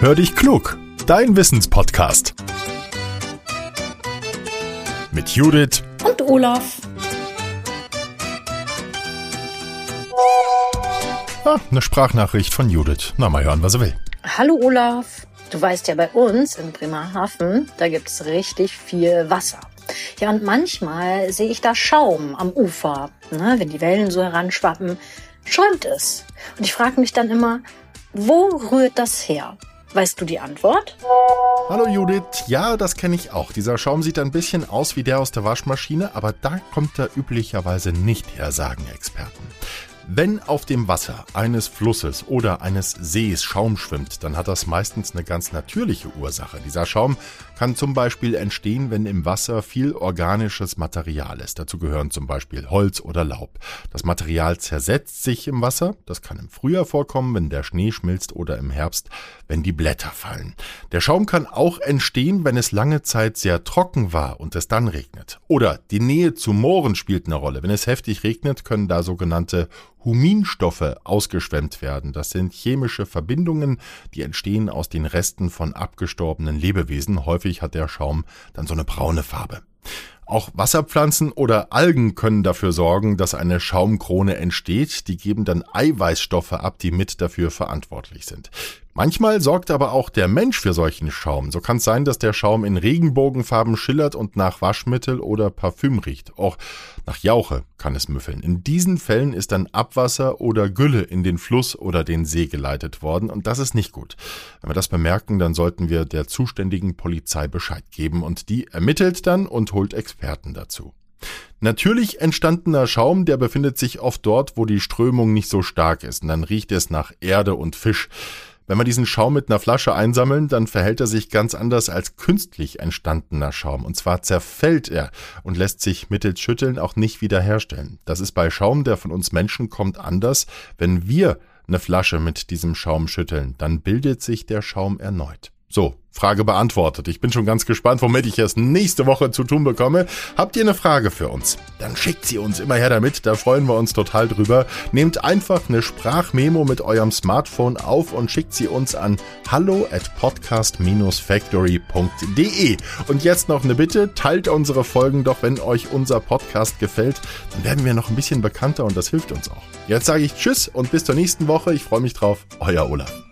Hör dich klug, dein Wissenspodcast. Mit Judith und Olaf. Ah, eine Sprachnachricht von Judith. Na, mal hören, was er will. Hallo Olaf. Du weißt ja, bei uns in Bremerhaven, da gibt es richtig viel Wasser. Ja, und manchmal sehe ich da Schaum am Ufer. Ne? Wenn die Wellen so heranschwappen, schäumt es. Und ich frage mich dann immer, wo rührt das her? Weißt du die Antwort? Hallo Judith, ja, das kenne ich auch. Dieser Schaum sieht ein bisschen aus wie der aus der Waschmaschine, aber da kommt er üblicherweise nicht her, sagen Experten. Wenn auf dem Wasser eines Flusses oder eines Sees Schaum schwimmt, dann hat das meistens eine ganz natürliche Ursache. Dieser Schaum kann zum Beispiel entstehen, wenn im Wasser viel organisches Material ist. Dazu gehören zum Beispiel Holz oder Laub. Das Material zersetzt sich im Wasser. Das kann im Frühjahr vorkommen, wenn der Schnee schmilzt oder im Herbst, wenn die Blätter fallen. Der Schaum kann auch entstehen, wenn es lange Zeit sehr trocken war und es dann regnet. Oder die Nähe zu Mooren spielt eine Rolle. Wenn es heftig regnet, können da sogenannte Huminstoffe ausgeschwemmt werden. Das sind chemische Verbindungen, die entstehen aus den Resten von abgestorbenen Lebewesen. Häufig hat der Schaum dann so eine braune Farbe. Auch Wasserpflanzen oder Algen können dafür sorgen, dass eine Schaumkrone entsteht. Die geben dann Eiweißstoffe ab, die mit dafür verantwortlich sind. Manchmal sorgt aber auch der Mensch für solchen Schaum. So kann es sein, dass der Schaum in Regenbogenfarben schillert und nach Waschmittel oder Parfüm riecht. Auch nach Jauche kann es müffeln. In diesen Fällen ist dann Abwasser oder Gülle in den Fluss oder den See geleitet worden und das ist nicht gut. Wenn wir das bemerken, dann sollten wir der zuständigen Polizei Bescheid geben und die ermittelt dann und holt Experten dazu. Natürlich entstandener Schaum, der befindet sich oft dort, wo die Strömung nicht so stark ist und dann riecht es nach Erde und Fisch. Wenn wir diesen Schaum mit einer Flasche einsammeln, dann verhält er sich ganz anders als künstlich entstandener Schaum. Und zwar zerfällt er und lässt sich mittels Schütteln auch nicht wiederherstellen. Das ist bei Schaum, der von uns Menschen kommt, anders. Wenn wir eine Flasche mit diesem Schaum schütteln, dann bildet sich der Schaum erneut. So, Frage beantwortet. Ich bin schon ganz gespannt, womit ich es nächste Woche zu tun bekomme. Habt ihr eine Frage für uns? Dann schickt sie uns immer her damit, da freuen wir uns total drüber. Nehmt einfach eine Sprachmemo mit eurem Smartphone auf und schickt sie uns an hallo at podcast-factory.de. Und jetzt noch eine Bitte, teilt unsere Folgen doch, wenn euch unser Podcast gefällt. Dann werden wir noch ein bisschen bekannter und das hilft uns auch. Jetzt sage ich Tschüss und bis zur nächsten Woche. Ich freue mich drauf. Euer Olaf.